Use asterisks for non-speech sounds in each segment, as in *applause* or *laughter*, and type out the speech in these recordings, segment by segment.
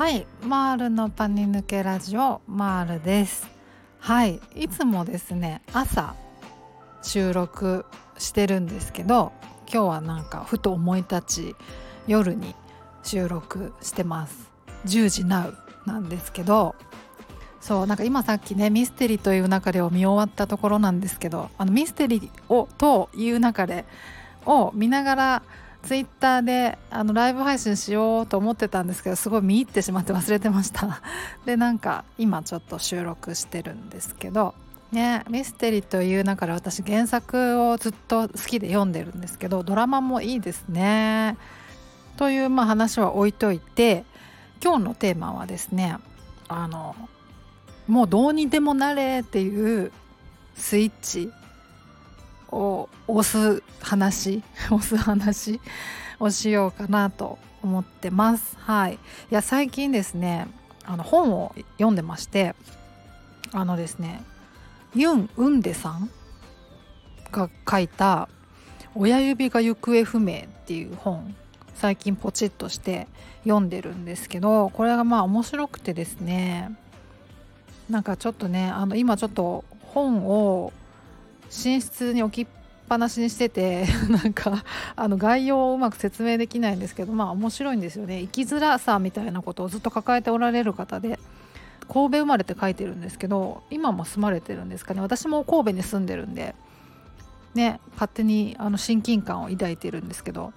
はいマールのパニ抜けラジオマールです。はいいつもですね朝収録してるんですけど今日はなんかふと思い立ち夜に収録してます。10時 NOW なんですけどそうなんか今さっきねミステリーという中でを見終わったところなんですけどあのミステリーをという中でを見ながらツイッターであのライブ配信しようと思ってたんですけどすごい見入ってしまって忘れてました。*laughs* でなんか今ちょっと収録してるんですけど。ねミステリーという中で私原作をずっと好きで読んでるんですけどドラマもいいですね。というまあ話は置いといて今日のテーマはですねあのもうどうにでもなれっていうスイッチを押す話 *laughs* 押す話 *laughs* をしようかなと思ってます。はい、いや最近ですねあの本を読んでましてあのですねユン・ウンデさんが書いた「親指が行方不明」っていう本最近ポチッとして読んでるんですけどこれがまあ面白くてですねなんかちょっとねあの今ちょっと本を寝室に置きっぱなしにしてて *laughs* なんかあの概要をうまく説明できないんですけどまあ面白いんですよね生きづらさみたいなことをずっと抱えておられる方で神戸生まれって書いてるんですけど今も住まれてるんですかね私も神戸に住んでるんでね勝手にあの親近感を抱いてるんですけど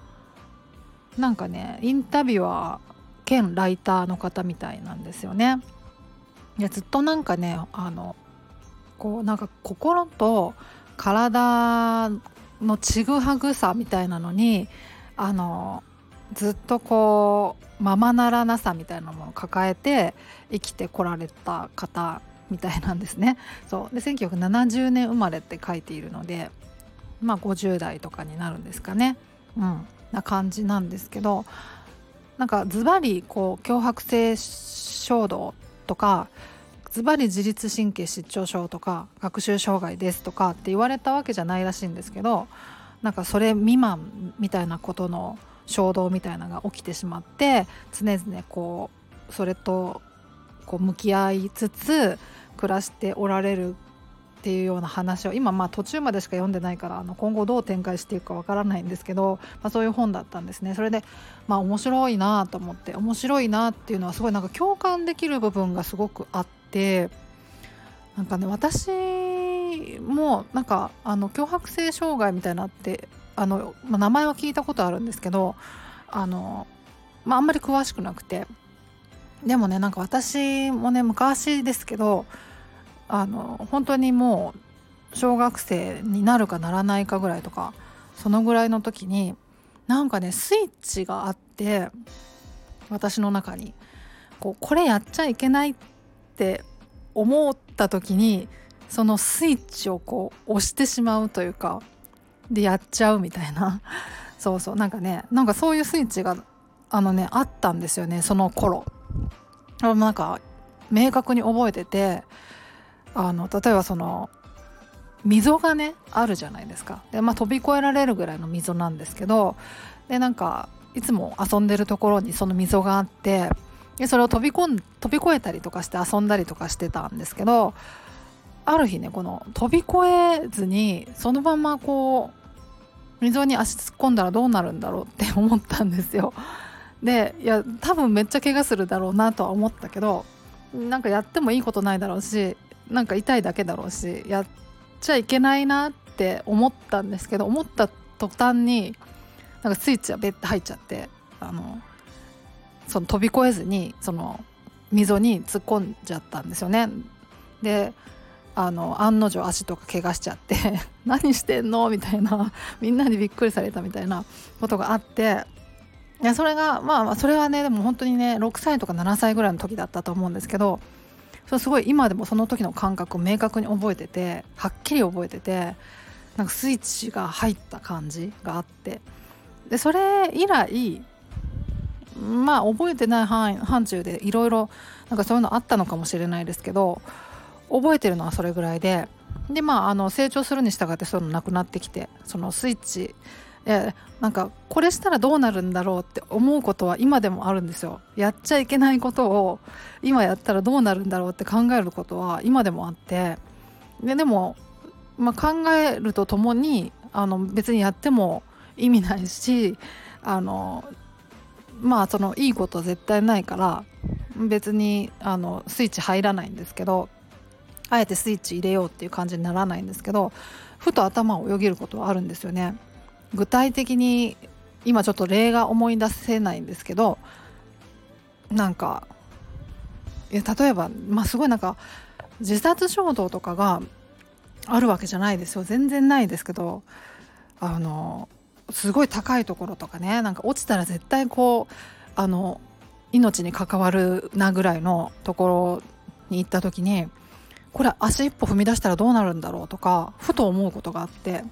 なんかねインタビュアー兼ライターの方みたいなんですよね。いやずっとなんかねあのこうなんか心と体のちぐはぐさみたいなのにあのずっとこうままならなさみたいなものを抱えて生きてこられた方みたいなんですね。*laughs* そうで1970年生まれって書いているのでまあ50代とかになるんですかね。うん、な感じなんですけどなんかズバリこう強迫性衝動とかズバリ自律神経失調症とか学習障害ですとかって言われたわけじゃないらしいんですけどなんかそれ未満みたいなことの衝動みたいなのが起きてしまって常々こうそれとこう向き合いつつ暮らしておられるっていうような話を今まあ途中までしか読んでないからあの今後どう展開していくかわからないんですけど、まあ、そういう本だったんですねそれでまあ面白いなと思って面白いなっていうのはすごいなんか共感できる部分がすごくあって。てなんかね私もなんかあの強迫性障害みたいなってあの、まあ、名前は聞いたことあるんですけどあの、まあ、あんまり詳しくなくてでもねなんか私もね昔ですけどあの本当にもう小学生になるかならないかぐらいとかそのぐらいの時になんかねスイッチがあって私の中に。こうこれやっちゃいけないってって思った時にそのスイッチをこう押してしまうというかでやっちゃうみたいな。*laughs* そうそう。なんかねなんかそういうスイッチがあのねあったんですよねその頃。なんか明確に覚えててあの例えばその溝がねあるじゃないですか。で、まあ、飛び越えられるぐらいの溝なんですけどでなんかいつも遊んでるところにその溝があってでそれを飛び込ん飛び越えたりとかして遊んだりとかしてたんですけどある日ねこの飛び越えずにそのままこう溝に足突っ込んだらどうなるんだろうって思ったんですよ。でいや多分めっちゃ怪我するだろうなとは思ったけどなんかやってもいいことないだろうしなんか痛いだけだろうしやっちゃいけないなって思ったんですけど思った途端になんかスイッチがベッて入っちゃってあのその飛び越えずにその溝に突っ込んじゃったんですよね。であの案の定足とか怪我しちゃって *laughs* 何してんの？みたいな。みんなにびっくりされたみたいなことがあって。いやそれがまあそれはねでも本当にね6歳とか7歳ぐらいの時だったと思うんですけどそれすごい今でもその時の感覚を明確に覚えててはっきり覚えててなんかスイッチが入った感じがあって。でそれ以来まあ覚えてない範囲範疇でいろいろなんかそういうのあったのかもしれないですけど覚えてるのはそれぐらいででまああの成長するに従ってそういうのなくなってきてそのスイッチいやなんかこれしたらどうなるんだろうって思うことは今でもあるんですよ。やっちゃいけないことを今やったらどうなるんだろうって考えることは今でもあって。ででも、まあ、考えるとともにあの別にやっても意味ないしあのまあそのいいこと絶対ないから別にあのスイッチ入らないんですけどあえてスイッチ入れようっていう感じにならないんですけどふと頭をよぎることはあるんですよね。具体的に今ちょっと例が思い出せないんですけどなんかいや例えば、まあ、すごいなんか自殺衝動とかがあるわけじゃないですよ全然ないですけどあのすごい高いところとかねなんか落ちたら絶対こうあの命に関わるなぐらいのところに行った時にこれ足一歩踏み出したらどうなるんだろうとかふと思うことがあって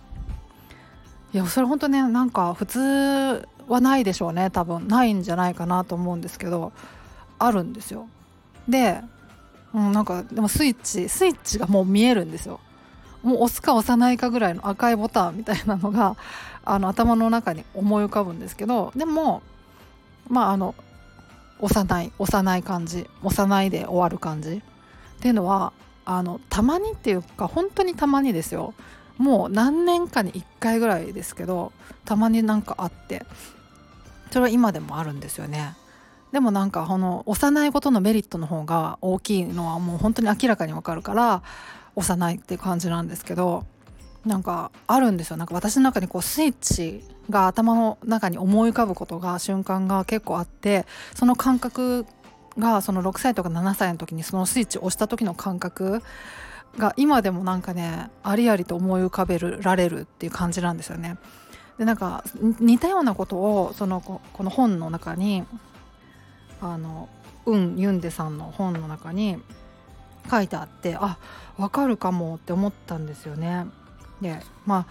いやそれ本当ねなんか普通はないでしょうね多分。ないんじゃないかなと思うんですけどあるんですよ。で、うん、なんかでもスイッチスイッチがもう見えるんですよ。もう押すか押さないかぐらいの赤いボタンみたいなのが *laughs* あの頭の中に思い浮かぶんですけどでもまああの押さない押さない感じ押さないで終わる感じっていうのはあのたまにっていうか本当にたまにですよ。もう何年かに1回ぐらいですけどたまになんかあってそれは今でもあるんですよね。でもなんかこの押さないことのメリットの方が大きいのはもう本当に明らかにわかるから押さないっていう感じなんですけどなんかあるんですよなんか私の中にこうスイッチが頭の中に思い浮かぶことが瞬間が結構あってその感覚がその6歳とか7歳の時にそのスイッチを押した時の感覚が今でもなんかねありありと思い浮かべられるっていう感じなんですよね。でなんか似たようなことをそのこの本の中にあのウン・ユンデさんの本の中に書いてあってあわかるかもって思ったんですよね。でま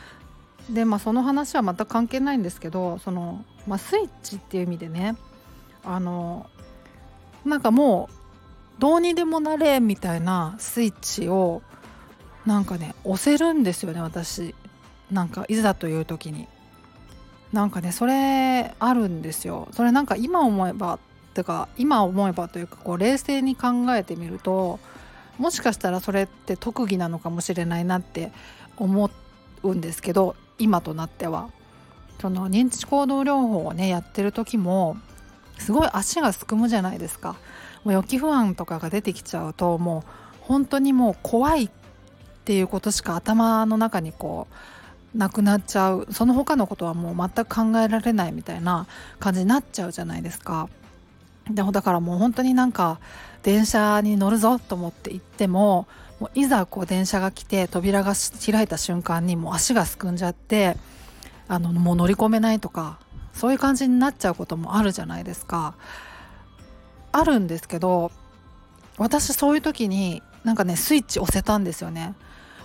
あでまあその話は全く関係ないんですけどその、まあ、スイッチっていう意味でねあのなんかもうどうにでもなれみたいなスイッチをなんかね押せるんですよね私。なんかいざという時に。なんかねそれあるんですよ。それなんか今思えばってか今思えばというかこう冷静に考えてみるともしかしたらそれって特技なのかもしれないなって思うんですけど今となってはその認知行動療法をねやってる時もすごい足がすくむじゃないですかもう予期不安とかが出てきちゃうともう本当にもう怖いっていうことしか頭の中にこうなくなっちゃうその他のことはもう全く考えられないみたいな感じになっちゃうじゃないですか。でもだからもう本当になんか電車に乗るぞと思って行ってももういざこう電車が来て扉が開いた瞬間にもう足がすくんじゃってあのもう乗り込めないとかそういう感じになっちゃうこともあるじゃないですか。あるんですけど私そういう時になんかねスイッチ押せたんですよね。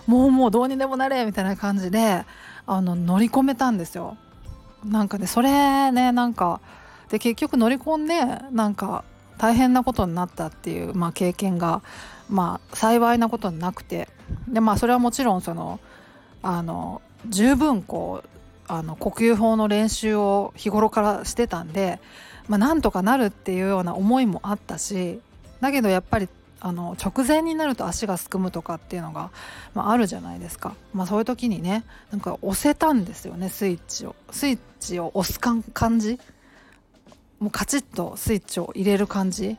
もうもうどうにでもなれみたいな感じであの乗り込めたんですよ。なんかねそれねなんかで結局乗り込んでなんか大変なことになったっていう、まあ、経験が、まあ、幸いなことになくて。でまあそれはもちろんそのあの十分こうあの呼吸法の練習を日頃からしてたんで、まあ、なんとかなるっていうような思いもあったしだけどやっぱりあの直前になると足がすくむとかっていうのが、まあ、あるじゃないですか、まあ、そういう時にねなんか押せたんですよねスイッチを。スイッチを押す感じもうカチッとスイッチを入れる感じ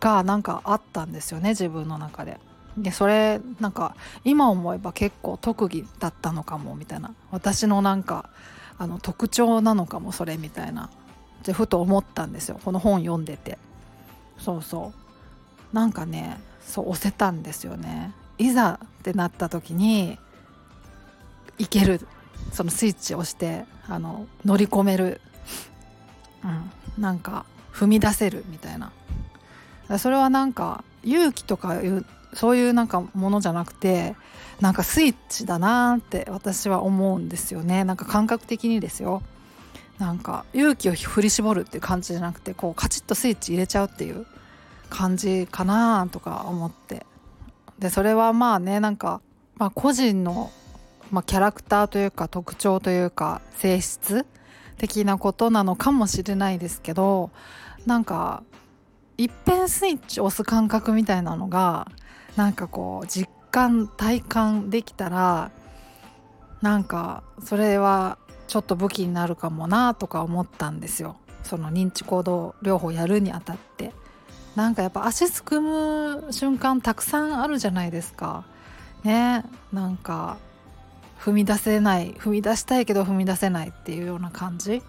がなんかあったんですよね自分の中で。でそれなんか今思えば結構特技だったのかもみたいな。私のなんかあの特徴なのかもそれみたいな。ってふと思ったんですよ。この本読んでて。そうそう。なんかねそう押せたんですよね。いざってなった時にいける。そのスイッチを押してあの乗り込めるうん、なんか踏み出せるみたいな。それはなんか勇気とかいうそういうなんかものじゃなくてなんかスイッチだなって私は思うんですよね。なんか感覚的にですよ。なんか勇気を振り絞るっていう感じじゃなくてこうカチッとスイッチ入れちゃうっていう感じかなとか思って。でそれはまあねなんか、まあ、個人のまあ、キャラクターというか特徴というか性質的なことなのかもしれないですけどなんかいっぺんスイッチ押す感覚みたいなのがなんかこう実感体感できたらなんかそれはちょっと武器になるかもなとか思ったんですよ。その認知行動療法やるにあたって。なんかやっぱ足すくむ瞬間たくさんあるじゃないですか。ね。なんか踏み出せない踏み出したいけど踏み出せないっていうような感じ。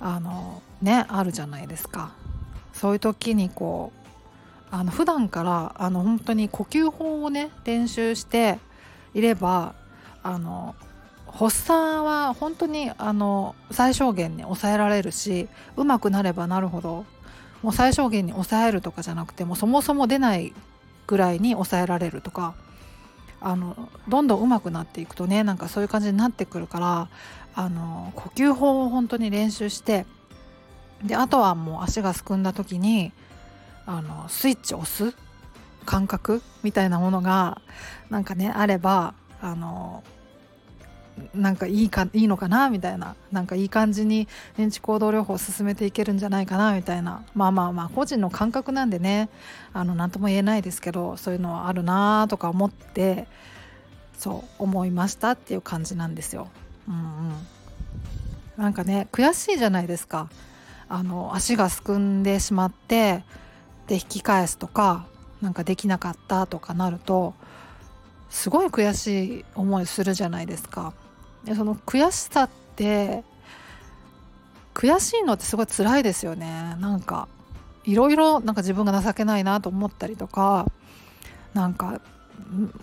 あのねあるじゃないですか。そういう時にこうあの普段からあの本当に呼吸法をね練習していればあの発作は本当にあの最小限に抑えられるしうまくなればなるほどもう最小限に抑えるとかじゃなくてもそもそも出ないぐらいに抑えられるとかあのどんどん上手くなっていくとねなんかそういう感じになってくるからあの呼吸法を本当に練習してであとはもう足がすくんだ時にあのスイッチを押す感覚みたいなものがなんかねあればあのなんかいいかいいのかなみたいな。なんかいい感じに認知行動療法を進めていけるんじゃないかなみたいな。まあまあまあ個人の感覚なんでね。あの何とも言えないですけどそういうのはあるなとか思ってそう思いましたっていう感じなんですよ。うんうん、なんかね悔しいじゃないですか。あの足がすくんでしまってで引き返すとかなんかできなかったとかなるとすごい悔しい思いするじゃないですか。その悔しさって悔しいのってすごい辛いですよねなんかいろいろなんか自分が情けないなと思ったりとかなんか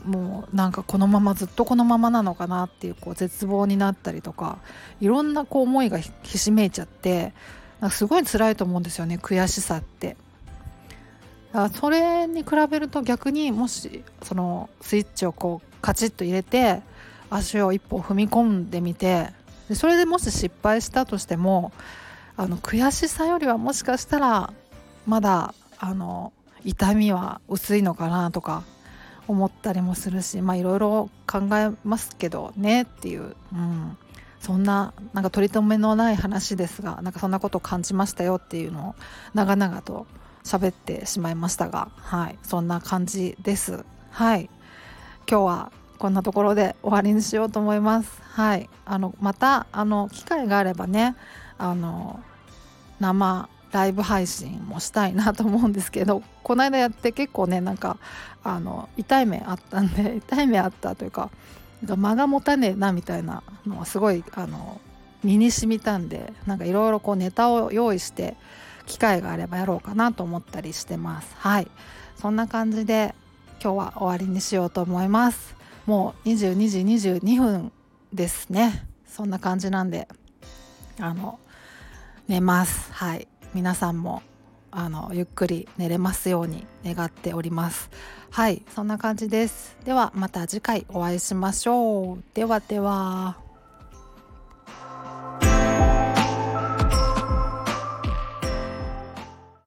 もうなんかこのままずっとこのままなのかなっていうこう絶望になったりとかいろんなこう思いがひしめいちゃってなんかすごい辛いと思うんですよね悔しさって。それに比べると逆にもしそのスイッチをこうカチッと入れて足を一歩踏み込んでみてでそれでもし失敗したとしてもあの悔しさよりはもしかしたらまだあの痛みは薄いのかなとか思ったりもするしいろいろ考えますけどねっていう、うん、そんななんか取り留めのない話ですがなんかそんなことを感じましたよっていうのを長々と喋ってしまいましたがはい。そんな感じです。はい。今日はこんなところで終わりにしようと思います。はい。あのまたあの機会があればねあの生ライブ配信もしたいなと思うんですけどこの間やって結構ねなんかあの痛い目あったんで *laughs* 痛い目あったというか間が持たねえなみたいなのはすごいあの身に染みたんでなんかいろいろこうネタを用意して機会があればやろうかなと思ったりしてます。はい。そんな感じで今日は終わりにしようと思います。もう22時22分ですね。そんな感じなんであの寝ます。はい。皆さんもあのゆっくり寝れますように願っております。はい。そんな感じです。ではまた次回お会いしましょう。ではでは。